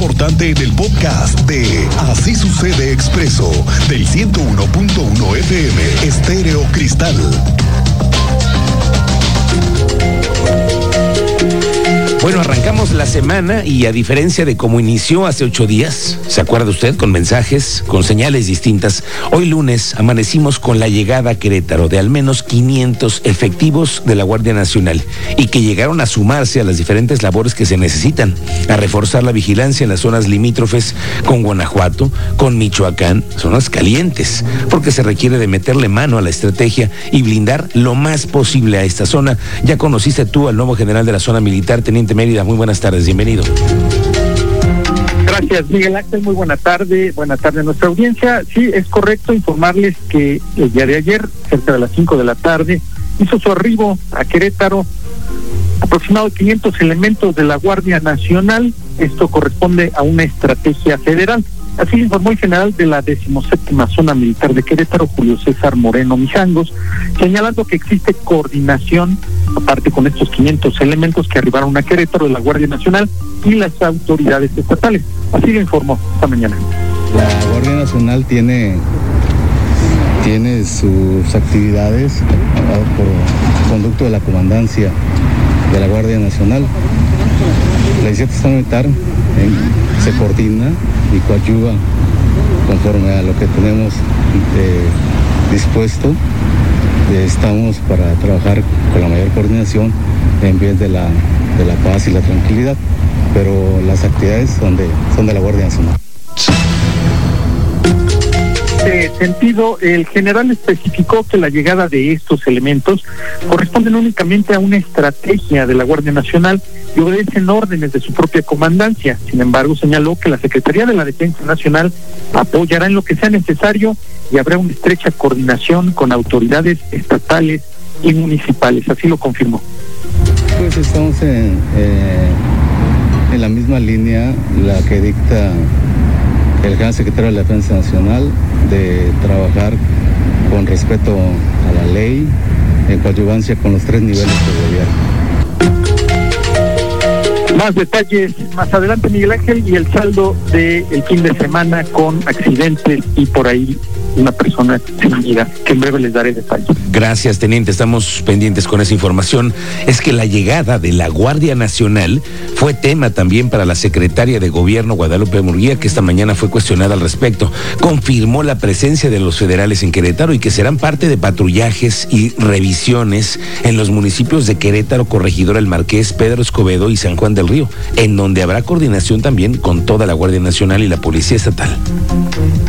importante en el podcast de Así sucede expreso del 101.1 FM Estéreo Cristal. Bueno, arrancamos la semana y a diferencia de cómo inició hace ocho días, ¿se acuerda usted? Con mensajes, con señales distintas. Hoy lunes amanecimos con la llegada a Querétaro de al menos 500 efectivos de la Guardia Nacional y que llegaron a sumarse a las diferentes labores que se necesitan, a reforzar la vigilancia en las zonas limítrofes con Guanajuato, con Michoacán, zonas calientes, porque se requiere de meterle mano a la estrategia y blindar lo más posible a esta zona. Ya conociste tú al nuevo general de la zona militar, teniente Mérida. Muy buenas tardes, bienvenido. Gracias, Miguel Ángel. Muy buena tarde. Buena tarde a nuestra audiencia. Sí, es correcto informarles que el día de ayer, cerca de las 5 de la tarde, hizo su arribo a Querétaro aproximado de 500 elementos de la Guardia Nacional. Esto corresponde a una estrategia federal. Así informó el general de la decimoséptima zona militar de Querétaro, Julio César Moreno Mijangos, señalando que existe coordinación, aparte con estos 500 elementos que arribaron a Querétaro de la Guardia Nacional y las autoridades estatales. Así lo informó esta mañana. La Guardia Nacional tiene tiene sus actividades por conducto de la comandancia de la Guardia Nacional. La 17 Zona Militar se coordina y coadyuva conforme a lo que tenemos eh, dispuesto. Eh, estamos para trabajar con la mayor coordinación en bien de la, de la paz y la tranquilidad, pero las actividades son de, son de la Guardia Nacional este sentido, el general especificó que la llegada de estos elementos corresponden únicamente a una estrategia de la Guardia Nacional y obedecen órdenes de su propia comandancia. Sin embargo, señaló que la Secretaría de la Defensa Nacional apoyará en lo que sea necesario y habrá una estrecha coordinación con autoridades estatales y municipales. Así lo confirmó. Pues estamos en, eh, en la misma línea, la que dicta el gran secretario de la Defensa Nacional de trabajar con respeto a la ley, en coadyuvancia con los tres niveles de gobierno. Más detalles más adelante, Miguel Ángel, y el saldo del fin de semana con accidentes y por ahí una persona sin vida, que en breve les daré detalles. Gracias, teniente. Estamos pendientes con esa información. Es que la llegada de la Guardia Nacional fue tema también para la secretaria de Gobierno, Guadalupe Murguía, que esta mañana fue cuestionada al respecto. Confirmó la presencia de los federales en Querétaro y que serán parte de patrullajes y revisiones en los municipios de Querétaro, Corregidora El Marqués, Pedro Escobedo y San Juan del Río, en donde habrá coordinación también con toda la Guardia Nacional y la Policía Estatal.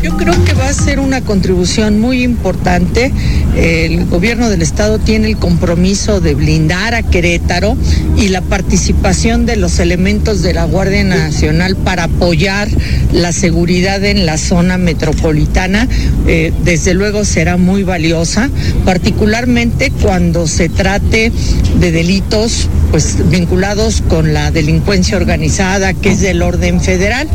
Yo creo que va a ser una contribución muy importante. El gobierno del estado tiene el compromiso de blindar a Querétaro y la participación de los elementos de la Guardia Nacional para apoyar la seguridad en la zona metropolitana, eh, desde luego será muy valiosa, particularmente cuando se trate de delitos pues vinculados con la delincuencia organizada que es del orden federal.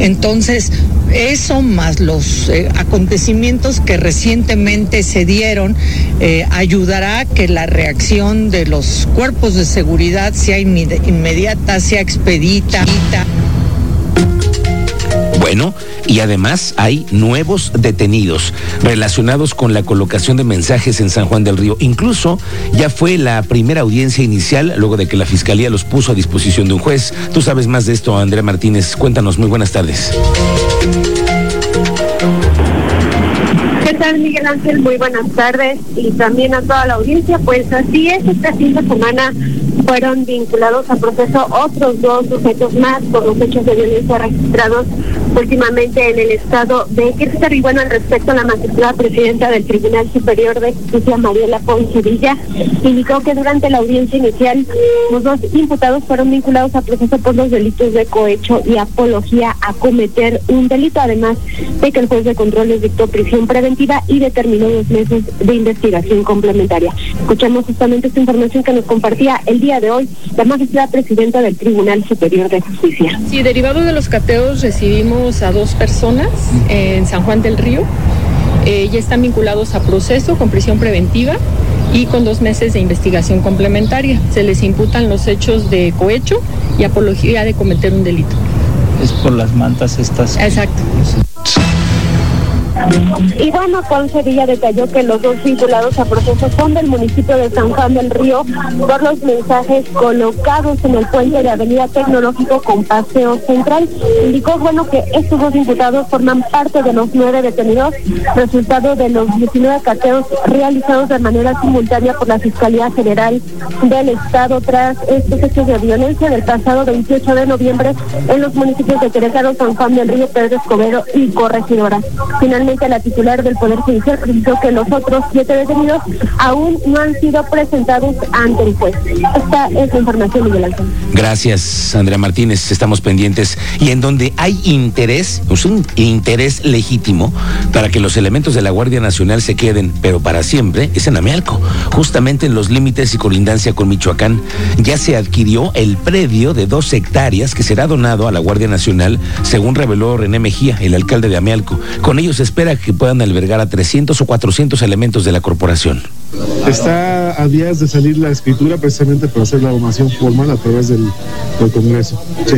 Entonces, eso más los eh, acontecimientos que recientemente se dieron eh, ayudará a que la reacción de los cuerpos de seguridad sea inmediata, sea expedita. Y además hay nuevos detenidos relacionados con la colocación de mensajes en San Juan del Río. Incluso ya fue la primera audiencia inicial luego de que la fiscalía los puso a disposición de un juez. Tú sabes más de esto, Andrea Martínez. Cuéntanos, muy buenas tardes. ¿Qué tal, Miguel Ángel? Muy buenas tardes y también a toda la audiencia. Pues así es, esta fin de semana fueron vinculados a proceso otros dos sujetos más por los hechos de violencia registrados últimamente en el estado de Querétaro. Y bueno, al respecto, la magistrada presidenta del Tribunal Superior de Justicia, Mariela Ponce Villa, indicó que durante la audiencia inicial los dos imputados fueron vinculados a proceso por los delitos de cohecho y apología a cometer un delito, además de que el juez de control les dictó prisión preventiva y determinó dos meses de investigación complementaria. Escuchamos justamente esta información que nos compartía el día de hoy la magistrada presidenta del Tribunal Superior de Justicia. Sí, derivado de los cateos recibimos a dos personas en San Juan del Río. Eh, ya están vinculados a proceso con prisión preventiva y con dos meses de investigación complementaria. Se les imputan los hechos de cohecho y apología de cometer un delito. es por las mantas estas. Exacto. Y bueno, Juan Sevilla detalló que los dos vinculados a procesos son del municipio de San Juan del Río por los mensajes colocados en el puente de Avenida Tecnológico con Paseo Central. Indicó, bueno, que estos dos imputados forman parte de los nueve detenidos, resultado de los 19 cateos realizados de manera simultánea por la Fiscalía General del Estado tras estos hechos de violencia del pasado 28 de noviembre en los municipios de Querétaro, San Juan del Río, Pedro Escobedo y Corregidora. Finalmente, la titular del Poder Judicial precisó que los otros siete detenidos aún no han sido presentados ante el juez. Esta es la información, Miguel Ángel. Gracias, Andrea Martínez. Estamos pendientes. Y en donde hay interés, pues un interés legítimo para que los elementos de la Guardia Nacional se queden, pero para siempre, es en Amealco. Justamente en los límites y colindancia con Michoacán, ya se adquirió el predio de dos hectáreas que será donado a la Guardia Nacional, según reveló René Mejía, el alcalde de Amealco. Con ello se espera que puedan albergar a 300 o 400 elementos de la corporación. Está a días de salir la escritura precisamente para hacer la donación formal a través del, del Congreso. Sí.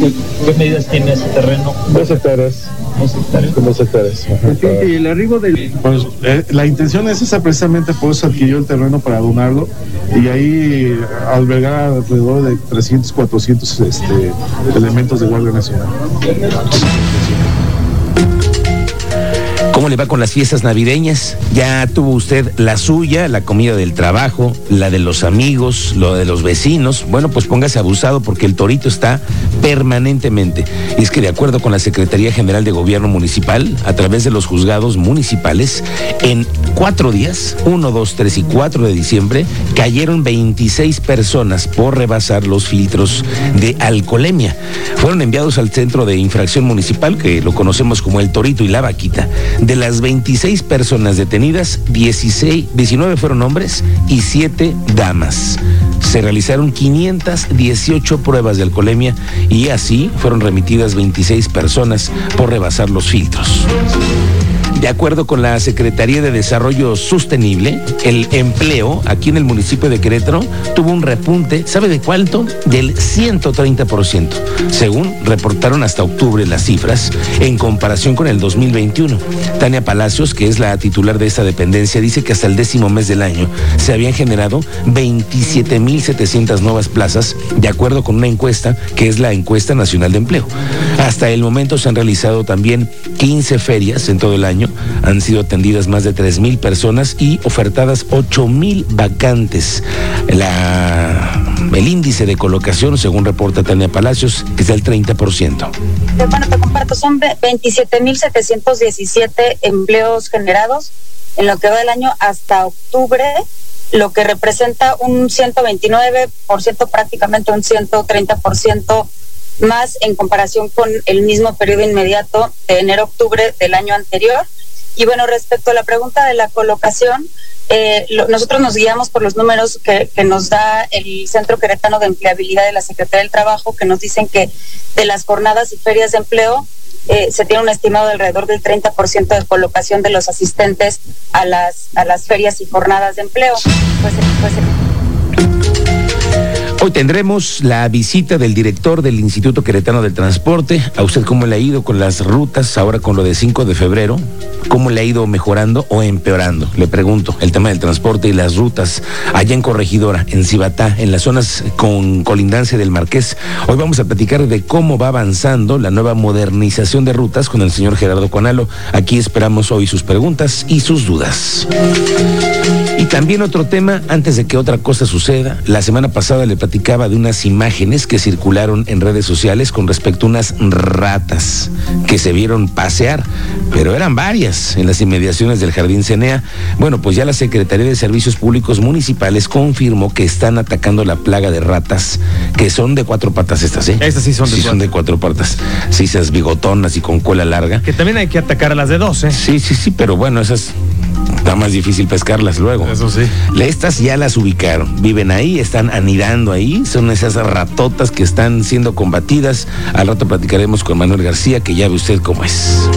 ¿Qué, qué medidas tiene ese terreno? Dos hectáreas. Dos hectáreas. Dos hectáreas. el arribo del. Pues, eh, la intención es esa precisamente, por eso adquirió el terreno para donarlo y ahí albergar alrededor de 300, 400 este, elementos de Guardia Nacional. ¿Cómo le va con las fiestas navideñas? Ya tuvo usted la suya, la comida del trabajo, la de los amigos, lo de los vecinos. Bueno, pues póngase abusado porque el torito está permanentemente. Y es que de acuerdo con la Secretaría General de Gobierno Municipal, a través de los juzgados municipales, en cuatro días, 1, 2, 3 y 4 de diciembre, cayeron 26 personas por rebasar los filtros de alcoholemia. Fueron enviados al centro de infracción municipal, que lo conocemos como el Torito y la Vaquita. De las 26 personas detenidas, 16, 19 fueron hombres y 7 damas. Se realizaron 518 pruebas de alcoholemia y así fueron remitidas 26 personas por rebasar los filtros. De acuerdo con la Secretaría de Desarrollo Sostenible, el empleo aquí en el municipio de Querétaro tuvo un repunte, ¿sabe de cuánto? Del 130%, según reportaron hasta octubre las cifras en comparación con el 2021. Tania Palacios, que es la titular de esta dependencia, dice que hasta el décimo mes del año se habían generado 27.700 nuevas plazas, de acuerdo con una encuesta que es la Encuesta Nacional de Empleo. Hasta el momento se han realizado también 15 ferias en todo el año han sido atendidas más de 3 mil personas y ofertadas 8 mil vacantes. La, el índice de colocación, según reporta Tania Palacios, es del 30%. Bueno, te comparto, son 27.717 empleos generados en lo que va del año hasta octubre, lo que representa un 129%, prácticamente un 130% más en comparación con el mismo periodo inmediato de enero-octubre del año anterior. Y bueno, respecto a la pregunta de la colocación, eh, nosotros nos guiamos por los números que, que, nos da el Centro Queretano de Empleabilidad de la Secretaría del Trabajo, que nos dicen que de las jornadas y ferias de empleo eh, se tiene un estimado de alrededor del 30% de colocación de los asistentes a las, a las ferias y jornadas de empleo. Pues, pues, Hoy tendremos la visita del director del Instituto Queretano del Transporte. ¿A usted cómo le ha ido con las rutas ahora con lo de 5 de febrero? ¿Cómo le ha ido mejorando o empeorando? Le pregunto, el tema del transporte y las rutas allá en Corregidora, en Cibatá, en las zonas con colindancia del Marqués. Hoy vamos a platicar de cómo va avanzando la nueva modernización de rutas con el señor Gerardo Conalo. Aquí esperamos hoy sus preguntas y sus dudas. Y también otro tema, antes de que otra cosa suceda, la semana pasada le platicaba de unas imágenes que circularon en redes sociales con respecto a unas ratas que se vieron pasear, pero eran varias en las inmediaciones del Jardín Cenea. Bueno, pues ya la Secretaría de Servicios Públicos Municipales confirmó que están atacando la plaga de ratas, que son de cuatro patas estas, ¿eh? Estas sí son de sí, cuatro. son de cuatro patas. Sí, esas bigotonas y con cola larga. Que también hay que atacar a las de dos, ¿eh? Sí, sí, sí, pero bueno, esas está más difícil pescarlas luego. Eso sí. Estas ya las ubicaron, viven ahí, están anidando ahí, son esas ratotas que están siendo combatidas. Al rato platicaremos con Manuel García, que ya ve usted cómo es.